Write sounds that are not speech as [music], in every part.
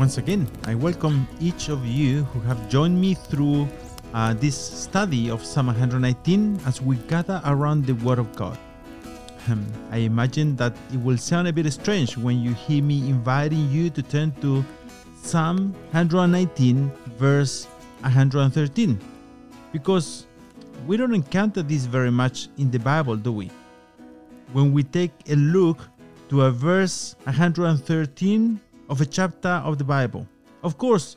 Once again, I welcome each of you who have joined me through uh, this study of Psalm 119 as we gather around the Word of God. Um, I imagine that it will sound a bit strange when you hear me inviting you to turn to Psalm 119, verse 113, because we don't encounter this very much in the Bible, do we? When we take a look to a verse 113 of a chapter of the Bible. Of course,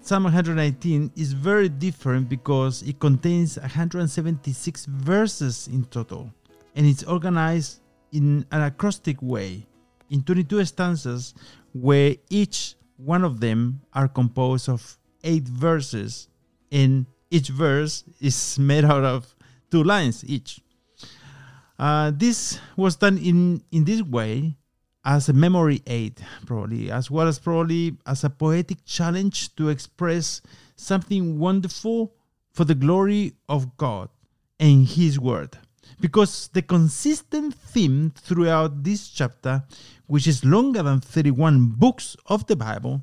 Psalm 119 is very different because it contains 176 verses in total and it's organized in an acrostic way in 22 stanzas where each one of them are composed of eight verses and each verse is made out of two lines each. Uh, this was done in, in this way as a memory aid, probably, as well as probably as a poetic challenge to express something wonderful for the glory of God and His Word. Because the consistent theme throughout this chapter, which is longer than 31 books of the Bible,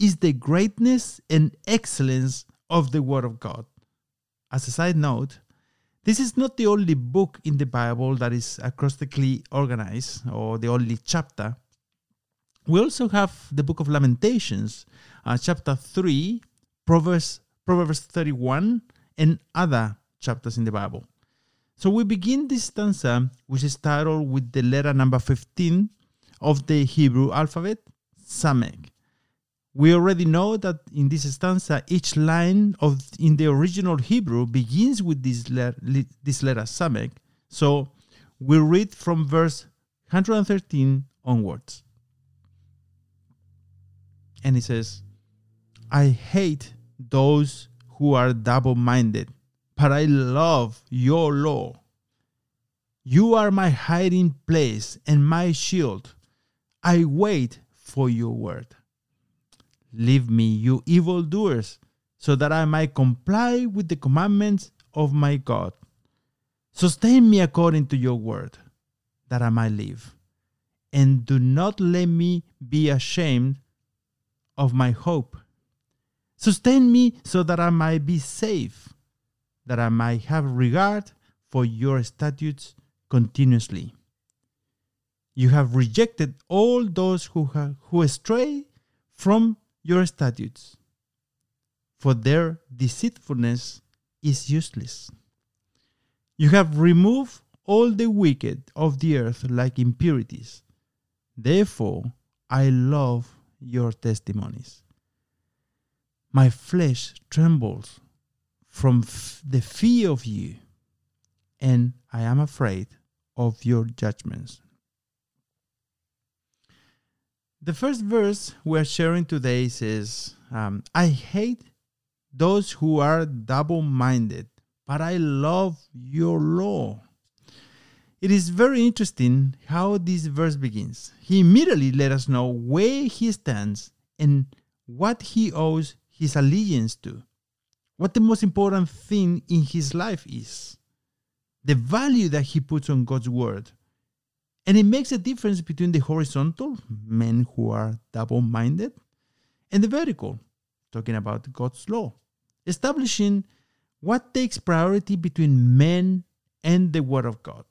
is the greatness and excellence of the Word of God. As a side note, this is not the only book in the Bible that is acrostically organized or the only chapter. We also have the book of Lamentations, uh, chapter 3, Proverbs, Proverbs 31, and other chapters in the Bible. So we begin this stanza, which is titled with the letter number 15 of the Hebrew alphabet, Samek. We already know that in this stanza, each line of in the original Hebrew begins with this, letter, this letter Samek. So we read from verse 113 onwards. And it says, I hate those who are double minded, but I love your law. You are my hiding place and my shield. I wait for your word. Leave me, you evildoers, so that I might comply with the commandments of my God. Sustain me according to your word, that I might live. And do not let me be ashamed of my hope. Sustain me so that I might be safe, that I might have regard for your statutes continuously. You have rejected all those who, have, who stray from your statutes, for their deceitfulness is useless. You have removed all the wicked of the earth like impurities. Therefore, I love your testimonies. My flesh trembles from f- the fear of you, and I am afraid of your judgments. The first verse we're sharing today says, um, I hate those who are double minded, but I love your law. It is very interesting how this verse begins. He immediately let us know where he stands and what he owes his allegiance to, what the most important thing in his life is, the value that he puts on God's word and it makes a difference between the horizontal, men who are double minded, and the vertical, talking about God's law, establishing what takes priority between men and the Word of God.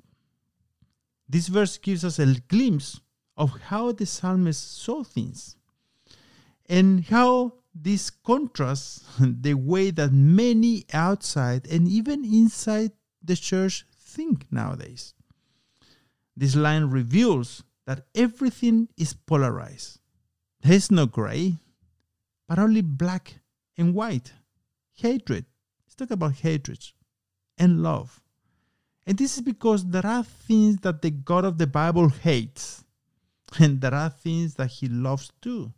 This verse gives us a glimpse of how the psalmist saw things and how this contrasts [laughs] the way that many outside and even inside the church think nowadays. This line reveals that everything is polarized. There is no gray, but only black and white. Hatred. Let's talk about hatred and love. And this is because there are things that the God of the Bible hates, and there are things that he loves too.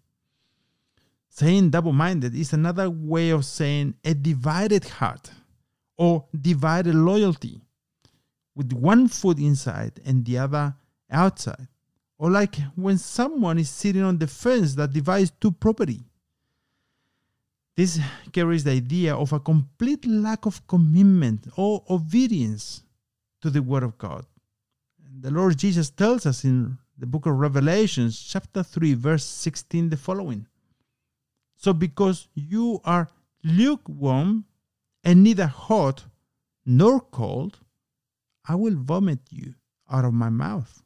Saying double minded is another way of saying a divided heart or divided loyalty with one foot inside and the other outside. Or like when someone is sitting on the fence that divides two property. This carries the idea of a complete lack of commitment or obedience to the Word of God. The Lord Jesus tells us in the book of Revelations, chapter 3, verse 16, the following So because you are lukewarm and neither hot nor cold, I will vomit you out of my mouth.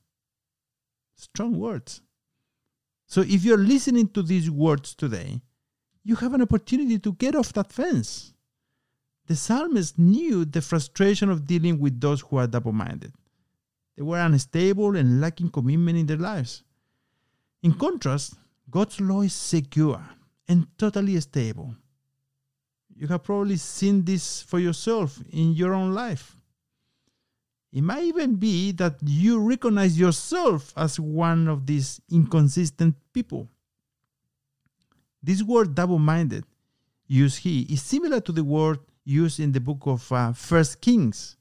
Strong words. So if you're listening to these words today, you have an opportunity to get off that fence. The psalmist knew the frustration of dealing with those who are double minded. They were unstable and lacking commitment in their lives. In contrast, God's law is secure and totally stable. You have probably seen this for yourself in your own life. It might even be that you recognize yourself as one of these inconsistent people. This word double minded, used here, is similar to the word used in the book of uh, First Kings,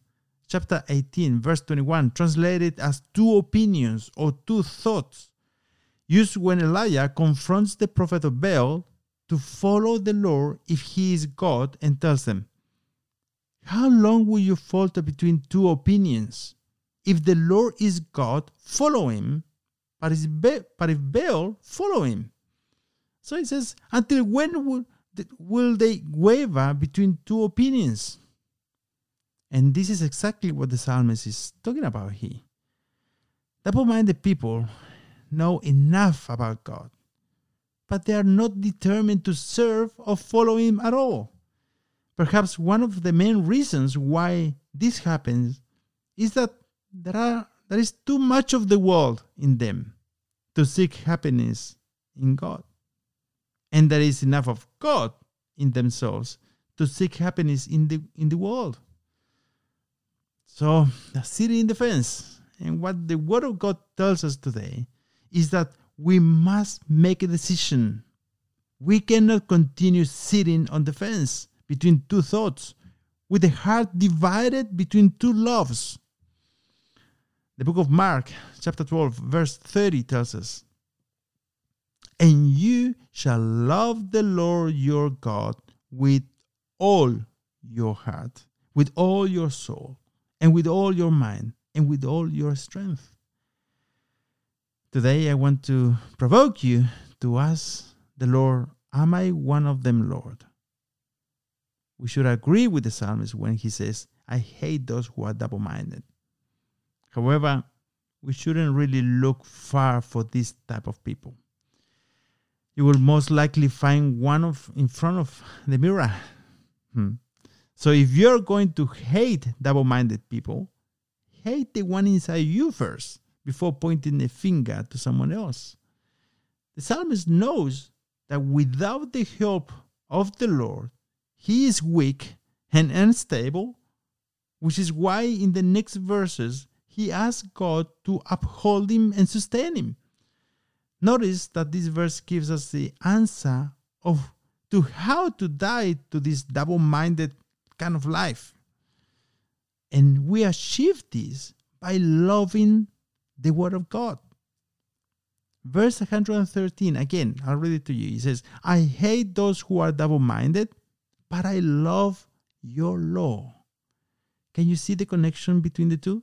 chapter 18, verse 21, translated as two opinions or two thoughts, used when Elijah confronts the prophet of Baal to follow the Lord if he is God and tells them, How long will you falter between two opinions? If the Lord is God, follow him, but if, Baal, follow him. So he says, Until when will, will they waver between two opinions? And this is exactly what the psalmist is talking about here. Double minded people know enough about God but they are not determined to serve or follow Him at all. Perhaps one of the main reasons why this happens is that there, are, there is too much of the world in them to seek happiness in God. And there is enough of God in themselves to seek happiness in the, in the world. So, sitting in the fence. And what the Word of God tells us today is that we must make a decision. We cannot continue sitting on the fence between two thoughts with the heart divided between two loves. The book of Mark, chapter 12, verse 30 tells us, And you shall love the Lord your God with all your heart, with all your soul, and with all your mind, and with all your strength. Today I want to provoke you to ask the Lord, Am I one of them, Lord? We should agree with the psalmist when he says, I hate those who are double minded. However, we shouldn't really look far for this type of people. You will most likely find one of in front of the mirror. Hmm. So if you're going to hate double-minded people, hate the one inside you first before pointing a finger to someone else. The psalmist knows that without the help of the Lord, he is weak and unstable, which is why in the next verses he asks God to uphold him and sustain him. Notice that this verse gives us the answer of to how to die to this double-minded kind of life. And we achieve this by loving the word of God. Verse 113, again, I'll read it to you. He says, I hate those who are double minded, but I love your law. Can you see the connection between the two?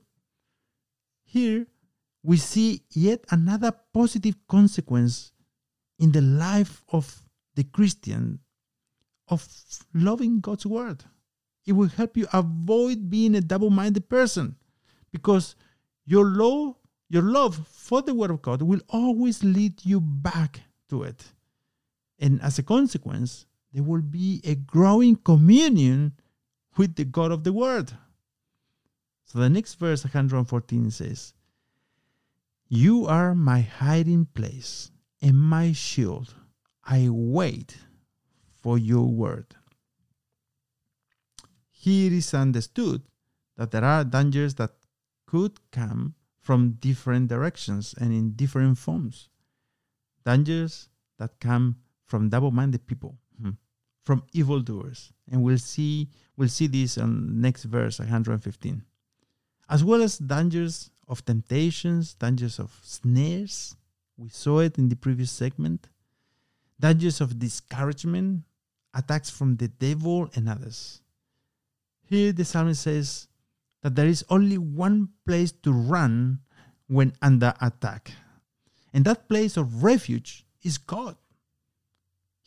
Here, we see yet another positive consequence in the life of the Christian of loving God's word. It will help you avoid being a double minded person because your law your love for the Word of God will always lead you back to it. And as a consequence, there will be a growing communion with the God of the Word. So the next verse, 114, says, You are my hiding place and my shield. I wait for your word. Here is understood that there are dangers that could come from different directions and in different forms. Dangers that come from double-minded people, hmm, from evildoers, and we'll see we'll see this on next verse 115, as well as dangers of temptations, dangers of snares. We saw it in the previous segment. Dangers of discouragement, attacks from the devil, and others. Here the psalmist says, that there is only one place to run when under attack. And that place of refuge is God.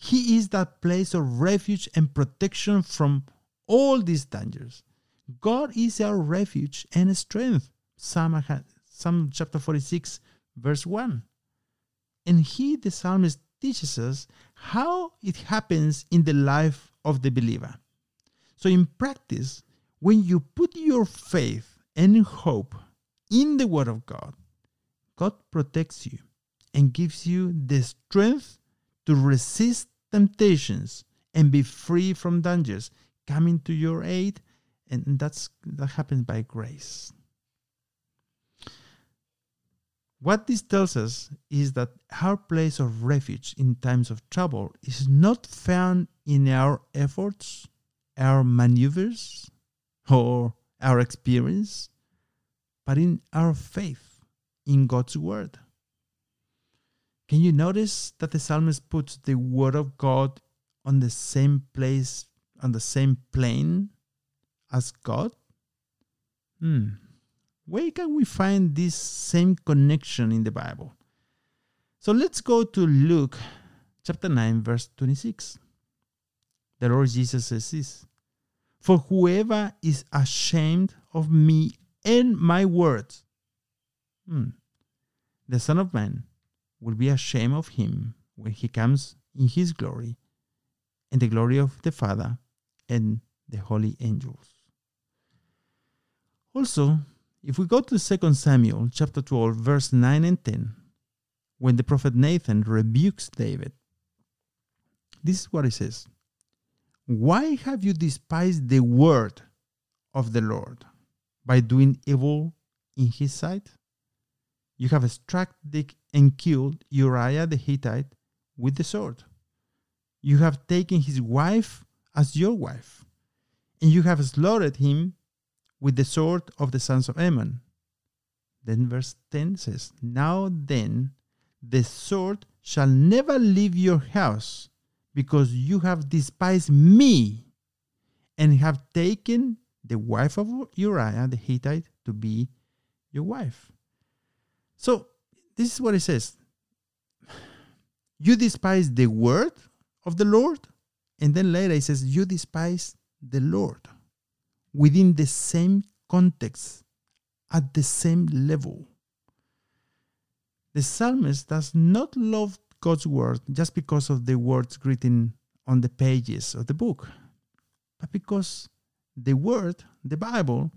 He is that place of refuge and protection from all these dangers. God is our refuge and strength. Psalm, Psalm chapter 46, verse 1. And he, the psalmist, teaches us how it happens in the life of the believer. So, in practice, when you put your faith and hope in the Word of God, God protects you and gives you the strength to resist temptations and be free from dangers coming to your aid and that's that happens by grace. What this tells us is that our place of refuge in times of trouble is not found in our efforts our maneuvers or our experience but in our faith in god's word can you notice that the psalmist puts the word of God on the same place, on the same plane as God? Hmm. Where can we find this same connection in the Bible? So let's go to Luke chapter 9, verse 26. The Lord Jesus says this For whoever is ashamed of me and my words, hmm, the Son of Man will be ashamed of him when he comes in his glory and the glory of the Father and the holy angels. Also, if we go to 2 Samuel chapter 12 verse 9 and 10, when the prophet Nathan rebukes David, this is what he says. Why have you despised the word of the Lord by doing evil in his sight? You have struck and killed Uriah the Hittite with the sword. You have taken his wife as your wife, and you have slaughtered him with the sword of the sons of Ammon. Then verse 10 says, Now then, the sword shall never leave your house, because you have despised me, and have taken the wife of Uriah the Hittite to be your wife. So this is what it says. You despise the word of the Lord. And then later it says, You despise the Lord within the same context, at the same level. The psalmist does not love God's word just because of the words written on the pages of the book, but because the word, the Bible,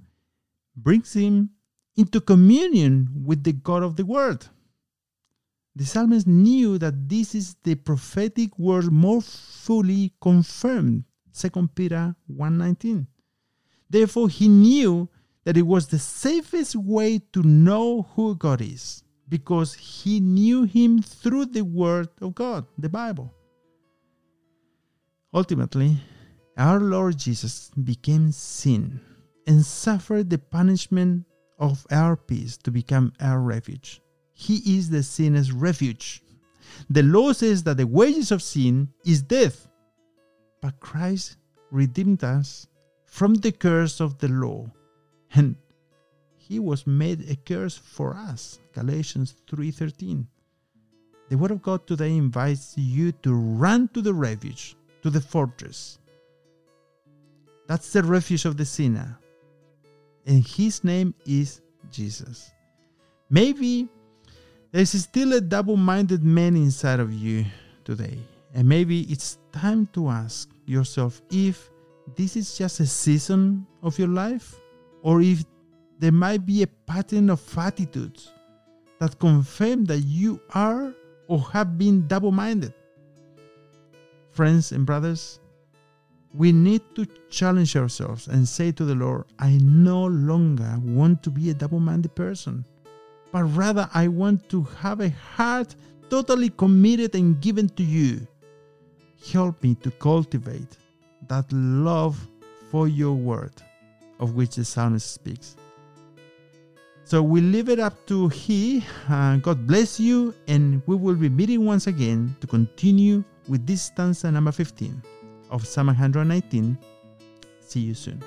brings him into communion with the God of the Word. The psalmist knew that this is the prophetic word more fully confirmed. 2 Peter 1:19. Therefore he knew that it was the safest way to know who God is because he knew him through the word of God, the Bible. Ultimately, our Lord Jesus became sin and suffered the punishment of our peace to become our refuge. He is the sinner's refuge. The law says that the wages of sin is death, but Christ redeemed us from the curse of the law, and he was made a curse for us. Galatians 3:13. The word of God today invites you to run to the refuge, to the fortress. That's the refuge of the sinner and his name is Jesus. Maybe there's still a double minded man inside of you today, and maybe it's time to ask yourself if this is just a season of your life or if there might be a pattern of attitudes that confirm that you are or have been double minded. Friends and brothers, we need to challenge ourselves and say to the Lord, I no longer want to be a double minded person, but rather I want to have a heart totally committed and given to you. Help me to cultivate that love for your word of which the psalmist speaks. So we leave it up to He. Uh, God bless you, and we will be meeting once again to continue with this stanza number 15 of Psalm 119. See you soon.